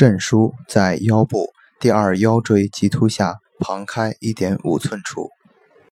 肾腧在腰部第二腰椎棘突下旁开一点五寸处。